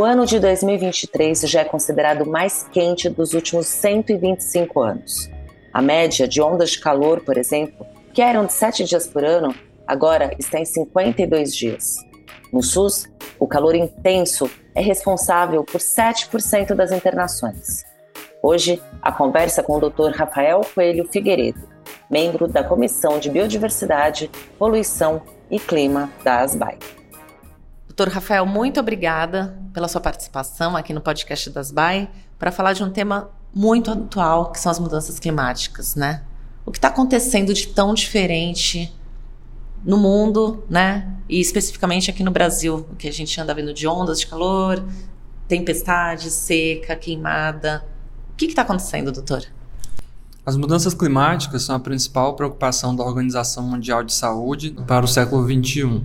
o ano de 2023 já é considerado mais quente dos últimos 125 anos. A média de ondas de calor, por exemplo, que eram de 7 dias por ano, agora está em 52 dias. No SUS, o calor intenso é responsável por 7% das internações. Hoje, a conversa com o Dr. Rafael Coelho Figueiredo, membro da Comissão de Biodiversidade, Poluição e Clima da ASBAI. Doutor Rafael, muito obrigada pela sua participação aqui no podcast da ASBAI para falar de um tema muito atual, que são as mudanças climáticas, né? O que está acontecendo de tão diferente no mundo, né? E especificamente aqui no Brasil, o que a gente anda vendo de ondas de calor, tempestade, seca, queimada. O que está acontecendo, doutor? As mudanças climáticas são a principal preocupação da Organização Mundial de Saúde para o século XXI.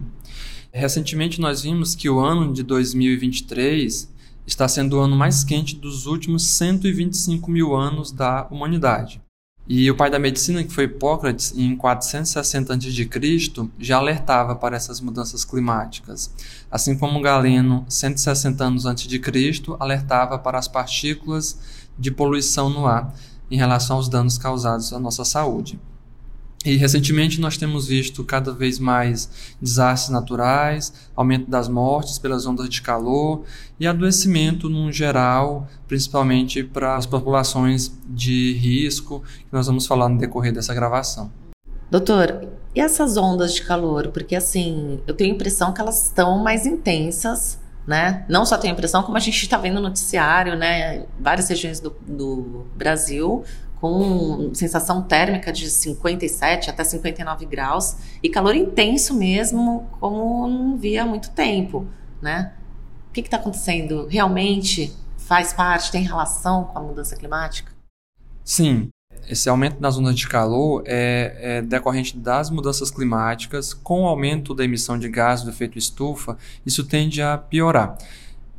Recentemente, nós vimos que o ano de 2023 está sendo o ano mais quente dos últimos 125 mil anos da humanidade. E o pai da medicina, que foi Hipócrates, em 460 a.C., já alertava para essas mudanças climáticas, assim como Galeno, 160 anos antes de Cristo, alertava para as partículas de poluição no ar em relação aos danos causados à nossa saúde. E recentemente nós temos visto cada vez mais desastres naturais, aumento das mortes pelas ondas de calor e adoecimento no geral, principalmente para as populações de risco, que nós vamos falar no decorrer dessa gravação. Doutor, e essas ondas de calor? Porque assim, eu tenho a impressão que elas estão mais intensas, né? Não só tenho a impressão, como a gente está vendo no noticiário, né? Várias regiões do, do Brasil com sensação térmica de 57 até 59 graus e calor intenso mesmo, como não via há muito tempo, né? O que está acontecendo? Realmente faz parte, tem relação com a mudança climática? Sim, esse aumento das ondas de calor é, é, decorrente das mudanças climáticas, com o aumento da emissão de gases do efeito estufa, isso tende a piorar.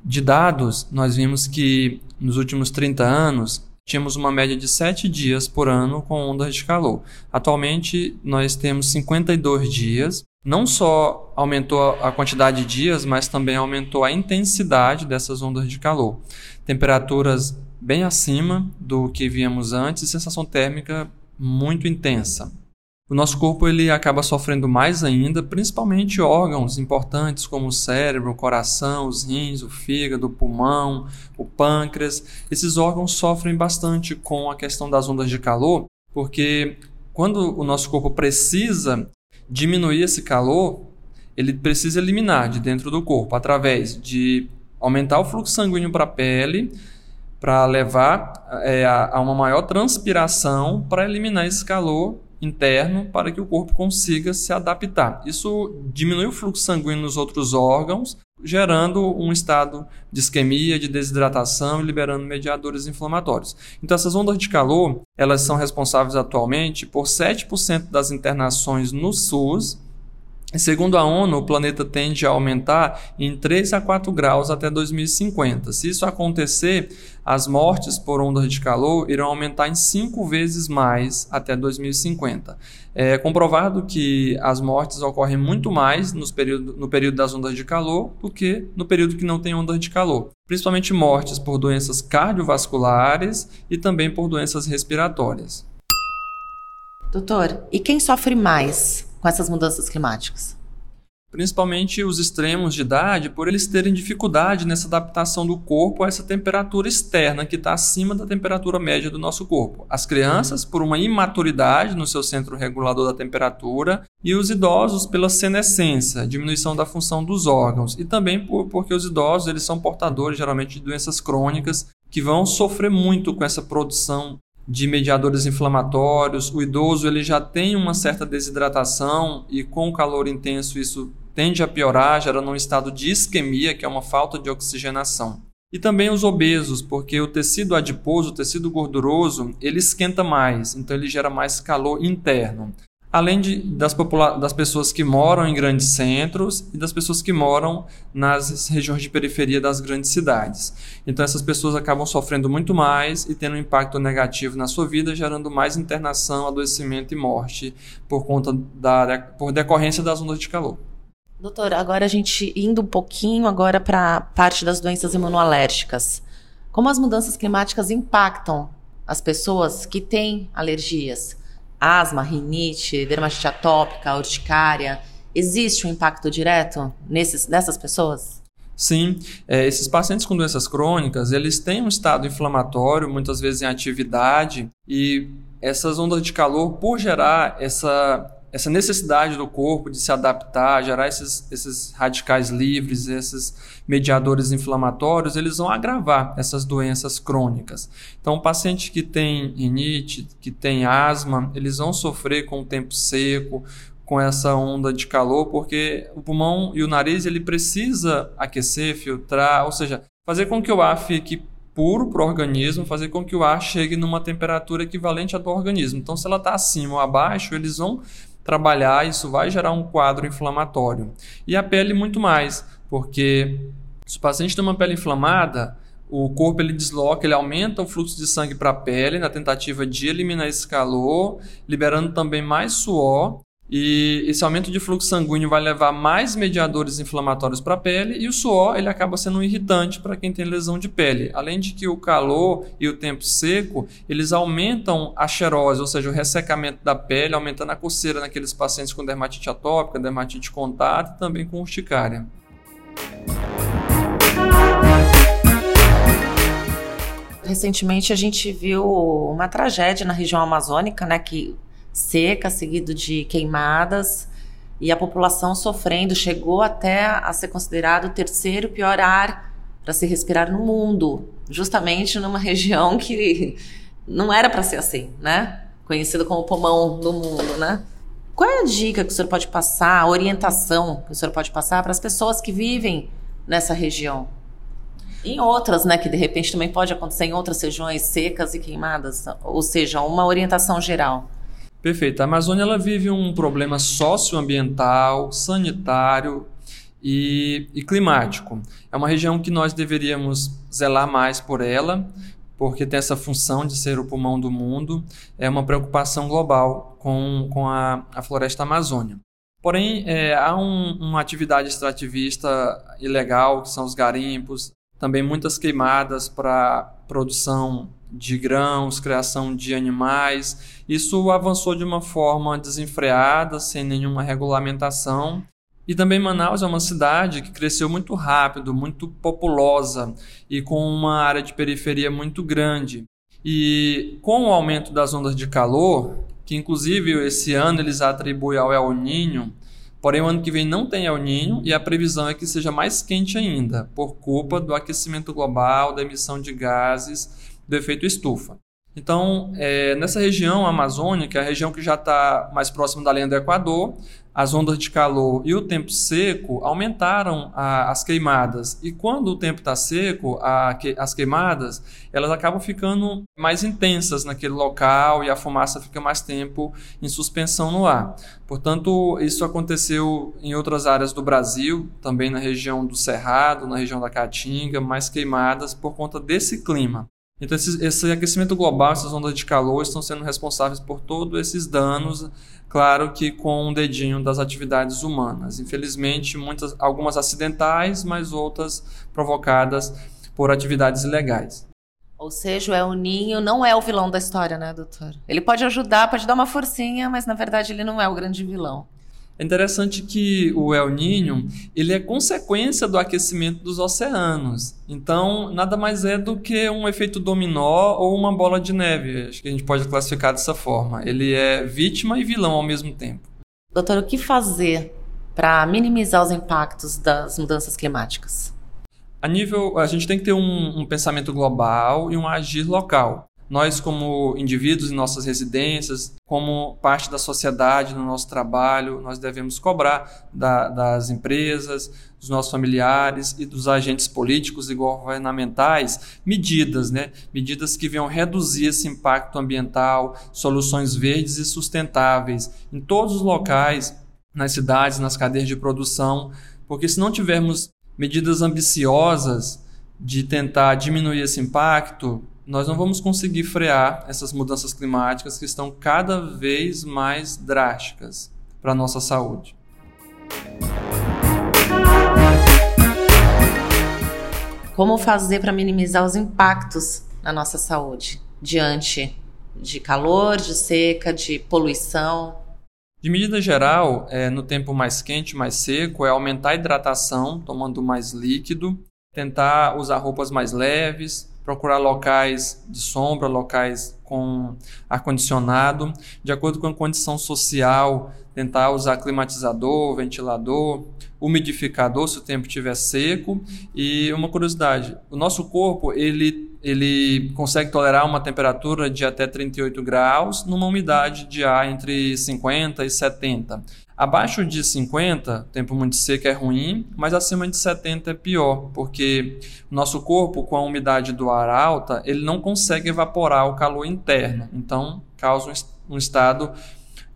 De dados, nós vimos que nos últimos 30 anos, tínhamos uma média de 7 dias por ano com ondas de calor. Atualmente, nós temos 52 dias. Não só aumentou a quantidade de dias, mas também aumentou a intensidade dessas ondas de calor. Temperaturas bem acima do que víamos antes sensação térmica muito intensa. O nosso corpo ele acaba sofrendo mais ainda, principalmente órgãos importantes como o cérebro, o coração, os rins, o fígado, o pulmão, o pâncreas. Esses órgãos sofrem bastante com a questão das ondas de calor, porque quando o nosso corpo precisa diminuir esse calor, ele precisa eliminar de dentro do corpo através de aumentar o fluxo sanguíneo para a pele, para levar é, a, a uma maior transpiração para eliminar esse calor interno para que o corpo consiga se adaptar. Isso diminui o fluxo sanguíneo nos outros órgãos, gerando um estado de isquemia, de desidratação e liberando mediadores inflamatórios. Então essas ondas de calor, elas são responsáveis atualmente por 7% das internações no SUS Segundo a ONU, o planeta tende a aumentar em 3 a 4 graus até 2050. Se isso acontecer, as mortes por ondas de calor irão aumentar em 5 vezes mais até 2050. É comprovado que as mortes ocorrem muito mais nos período, no período das ondas de calor do que no período que não tem ondas de calor. Principalmente mortes por doenças cardiovasculares e também por doenças respiratórias. Doutor, e quem sofre mais com essas mudanças climáticas? Principalmente os extremos de idade, por eles terem dificuldade nessa adaptação do corpo a essa temperatura externa que está acima da temperatura média do nosso corpo. As crianças, por uma imaturidade no seu centro regulador da temperatura, e os idosos pela senescência, diminuição da função dos órgãos, e também por, porque os idosos eles são portadores geralmente de doenças crônicas que vão sofrer muito com essa produção de mediadores inflamatórios. O idoso ele já tem uma certa desidratação e com o calor intenso isso tende a piorar, gerando um estado de isquemia, que é uma falta de oxigenação. E também os obesos, porque o tecido adiposo, o tecido gorduroso, ele esquenta mais, então ele gera mais calor interno além de, das, das pessoas que moram em grandes centros e das pessoas que moram nas regiões de periferia das grandes cidades. Então, essas pessoas acabam sofrendo muito mais e tendo um impacto negativo na sua vida, gerando mais internação, adoecimento e morte por conta da por decorrência das ondas de calor. Doutor, agora a gente indo um pouquinho agora para a parte das doenças imunoalérgicas. Como as mudanças climáticas impactam as pessoas que têm alergias? Asma, rinite, dermatite atópica, urticária. Existe um impacto direto nesses, nessas pessoas? Sim, é, esses pacientes com doenças crônicas, eles têm um estado inflamatório, muitas vezes em atividade, e essas ondas de calor, por gerar essa, essa necessidade do corpo de se adaptar, gerar esses, esses radicais livres, esses mediadores inflamatórios, eles vão agravar essas doenças crônicas. Então, o paciente que tem rinite, que tem asma, eles vão sofrer com o tempo seco, com essa onda de calor, porque o pulmão e o nariz ele precisa aquecer, filtrar, ou seja, fazer com que o ar fique puro para o organismo, fazer com que o ar chegue numa temperatura equivalente à do organismo. Então, se ela está acima ou abaixo, eles vão trabalhar, isso vai gerar um quadro inflamatório. E a pele muito mais, porque se o paciente tem uma pele inflamada, o corpo ele desloca, ele aumenta o fluxo de sangue para a pele na tentativa de eliminar esse calor, liberando também mais suor e esse aumento de fluxo sanguíneo vai levar mais mediadores inflamatórios para a pele e o suor ele acaba sendo um irritante para quem tem lesão de pele. Além de que o calor e o tempo seco, eles aumentam a xerose, ou seja, o ressecamento da pele, aumentando a coceira naqueles pacientes com dermatite atópica, dermatite contato e também com urticária. Recentemente a gente viu uma tragédia na região amazônica, né, que seca, seguido de queimadas, e a população sofrendo, chegou até a ser considerado o terceiro pior ar para se respirar no mundo, justamente numa região que não era para ser assim, né? Conhecido como pulmão do mundo, né? Qual é a dica que o senhor pode passar, a orientação que o senhor pode passar para as pessoas que vivem nessa região? Em outras, né, que de repente também pode acontecer em outras regiões secas e queimadas, ou seja, uma orientação geral. Perfeito. A Amazônia ela vive um problema socioambiental, sanitário e, e climático. É uma região que nós deveríamos zelar mais por ela, porque tem essa função de ser o pulmão do mundo. É uma preocupação global com, com a, a floresta amazônia. Porém, é, há um, uma atividade extrativista ilegal, que são os garimpos, também muitas queimadas para produção de grãos, criação de animais. Isso avançou de uma forma desenfreada, sem nenhuma regulamentação. E também Manaus é uma cidade que cresceu muito rápido, muito populosa e com uma área de periferia muito grande. E com o aumento das ondas de calor, que inclusive esse ano eles atribuem ao El Ninho, porém o ano que vem não tem El Ninho e a previsão é que seja mais quente ainda, por culpa do aquecimento global, da emissão de gases do efeito estufa. Então, é, nessa região amazônica, a região que já está mais próxima da linha do Equador, as ondas de calor e o tempo seco aumentaram a, as queimadas. E quando o tempo está seco, a, que, as queimadas elas acabam ficando mais intensas naquele local e a fumaça fica mais tempo em suspensão no ar. Portanto, isso aconteceu em outras áreas do Brasil, também na região do Cerrado, na região da Caatinga, mais queimadas por conta desse clima. Então, esse, esse, aquecimento global, essas ondas de calor, estão sendo responsáveis por todos esses danos, claro que com um dedinho das atividades humanas. Infelizmente, muitas, algumas acidentais, mas outras provocadas por atividades ilegais. Ou seja, o El Ninho não é o vilão da história, né, doutor? Ele pode ajudar, pode dar uma forcinha, mas na verdade ele não é o grande vilão. É interessante que o El Niño ele é consequência do aquecimento dos oceanos. Então, nada mais é do que um efeito dominó ou uma bola de neve. Acho que a gente pode classificar dessa forma. Ele é vítima e vilão ao mesmo tempo. Doutor, o que fazer para minimizar os impactos das mudanças climáticas? A nível, a gente tem que ter um, um pensamento global e um agir local. Nós, como indivíduos em nossas residências, como parte da sociedade no nosso trabalho, nós devemos cobrar da, das empresas, dos nossos familiares e dos agentes políticos e governamentais medidas, né? medidas que venham reduzir esse impacto ambiental, soluções verdes e sustentáveis em todos os locais, nas cidades, nas cadeias de produção, porque se não tivermos medidas ambiciosas de tentar diminuir esse impacto, nós não vamos conseguir frear essas mudanças climáticas que estão cada vez mais drásticas para a nossa saúde. Como fazer para minimizar os impactos na nossa saúde diante de calor, de seca, de poluição? De medida geral, é, no tempo mais quente, mais seco, é aumentar a hidratação, tomando mais líquido, tentar usar roupas mais leves, procurar locais de sombra, locais com ar-condicionado, de acordo com a condição social, tentar usar climatizador, ventilador, umidificador se o tempo estiver seco. E uma curiosidade, o nosso corpo ele, ele consegue tolerar uma temperatura de até 38 graus numa umidade de ar entre 50 e 70. Abaixo de 50, tempo muito seco é ruim, mas acima de 70 é pior, porque o nosso corpo, com a umidade do ar alta, ele não consegue evaporar o calor interno, então causa um estado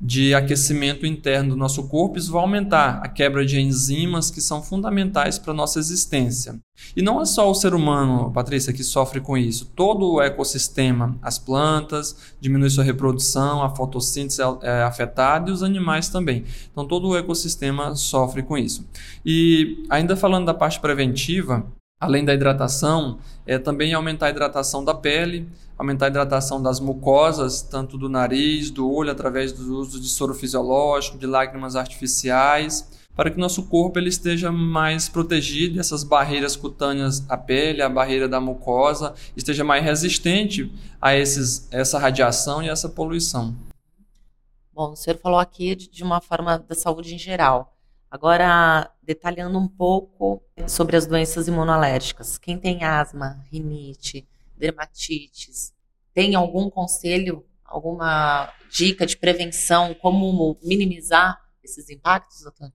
de aquecimento interno do nosso corpo, isso vai aumentar a quebra de enzimas que são fundamentais para a nossa existência. E não é só o ser humano, Patrícia, que sofre com isso. Todo o ecossistema, as plantas, diminui sua reprodução, a fotossíntese é, é afetada e os animais também. Então todo o ecossistema sofre com isso. E ainda falando da parte preventiva, além da hidratação, é também aumentar a hidratação da pele, aumentar a hidratação das mucosas, tanto do nariz, do olho, através do uso de soro fisiológico, de lágrimas artificiais, para que nosso corpo ele esteja mais protegido essas barreiras cutâneas à pele, a barreira da mucosa, esteja mais resistente a esses, essa radiação e essa poluição. Bom, o senhor falou aqui de uma forma da saúde em geral. Agora, detalhando um pouco sobre as doenças imunológicas. Quem tem asma, rinite, dermatites, tem algum conselho, alguma dica de prevenção, como minimizar esses impactos, doutor?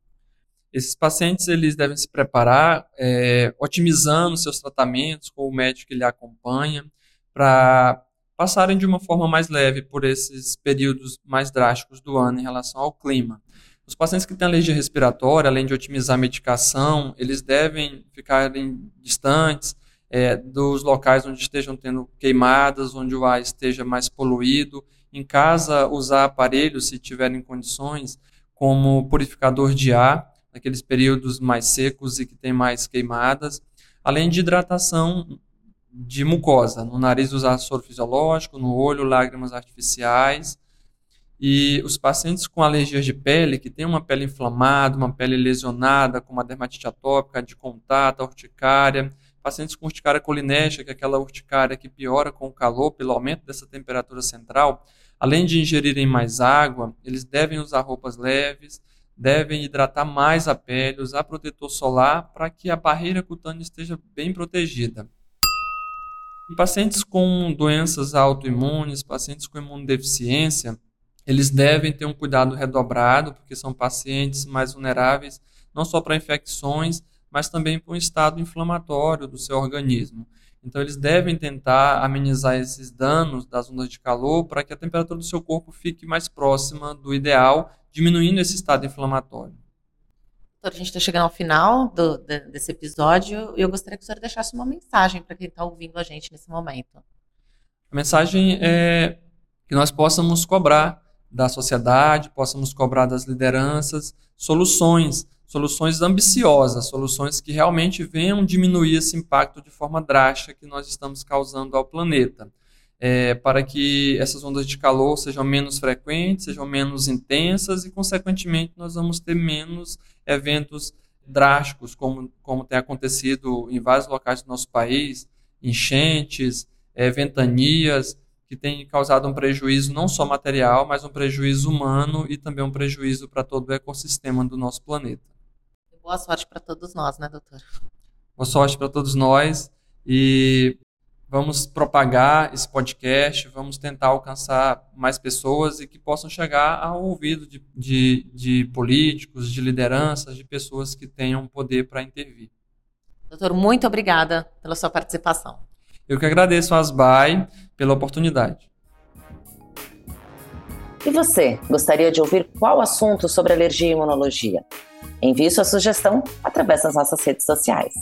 Esses pacientes eles devem se preparar é, otimizando seus tratamentos com o médico que lhe acompanha para passarem de uma forma mais leve por esses períodos mais drásticos do ano em relação ao clima. Os pacientes que têm alergia respiratória, além de otimizar a medicação, eles devem ficarem distantes é, dos locais onde estejam tendo queimadas, onde o ar esteja mais poluído. Em casa, usar aparelhos, se tiverem condições, como purificador de ar, naqueles períodos mais secos e que tem mais queimadas, além de hidratação de mucosa, no nariz usar soro fisiológico, no olho lágrimas artificiais. E os pacientes com alergias de pele, que têm uma pele inflamada, uma pele lesionada, como a dermatite atópica, de contato, urticária, pacientes com urticária colinérgica, que é aquela urticária que piora com o calor pelo aumento dessa temperatura central, além de ingerirem mais água, eles devem usar roupas leves, devem hidratar mais a pele, usar protetor solar para que a barreira cutânea esteja bem protegida. Em pacientes com doenças autoimunes, pacientes com imunodeficiência, eles devem ter um cuidado redobrado, porque são pacientes mais vulneráveis, não só para infecções, mas também para um estado inflamatório do seu organismo. Então, eles devem tentar amenizar esses danos das ondas de calor para que a temperatura do seu corpo fique mais próxima do ideal, diminuindo esse estado inflamatório. Doutor, a gente está chegando ao final do, de, desse episódio e eu gostaria que o senhor deixasse uma mensagem para quem está ouvindo a gente nesse momento. A mensagem é que nós possamos cobrar da sociedade, possamos cobrar das lideranças soluções soluções ambiciosas, soluções que realmente venham diminuir esse impacto de forma drástica que nós estamos causando ao planeta. É, para que essas ondas de calor sejam menos frequentes, sejam menos intensas e, consequentemente, nós vamos ter menos eventos drásticos, como, como tem acontecido em vários locais do nosso país, enchentes, é, ventanias, que têm causado um prejuízo não só material, mas um prejuízo humano e também um prejuízo para todo o ecossistema do nosso planeta. Boa sorte para todos nós, né, doutor? Boa sorte para todos nós e vamos propagar esse podcast, vamos tentar alcançar mais pessoas e que possam chegar ao ouvido de, de, de políticos, de lideranças, de pessoas que tenham poder para intervir. Doutor, muito obrigada pela sua participação. Eu que agradeço a Asbai pela oportunidade. E você, gostaria de ouvir qual assunto sobre alergia e imunologia? Envie sua sugestão através das nossas redes sociais.